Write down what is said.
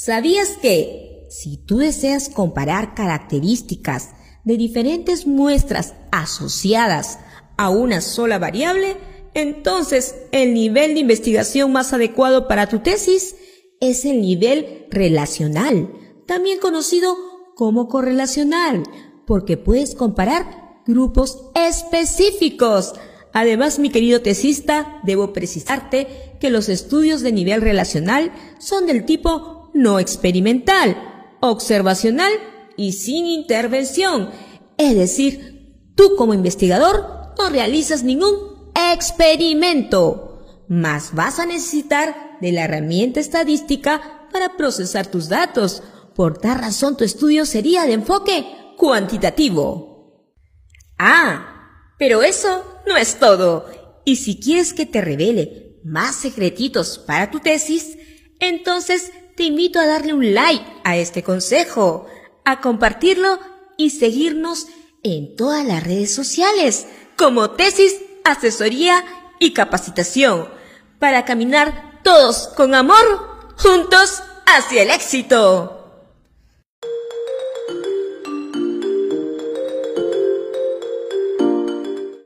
¿Sabías que si tú deseas comparar características de diferentes muestras asociadas a una sola variable, entonces el nivel de investigación más adecuado para tu tesis es el nivel relacional, también conocido como correlacional, porque puedes comparar grupos específicos. Además, mi querido tesista, debo precisarte que los estudios de nivel relacional son del tipo no experimental, observacional y sin intervención. Es decir, tú como investigador no realizas ningún experimento, mas vas a necesitar de la herramienta estadística para procesar tus datos. Por tal razón tu estudio sería de enfoque cuantitativo. Ah, pero eso no es todo. Y si quieres que te revele más secretitos para tu tesis, entonces te invito a darle un like a este consejo, a compartirlo y seguirnos en todas las redes sociales como tesis, asesoría y capacitación para caminar todos con amor juntos hacia el éxito.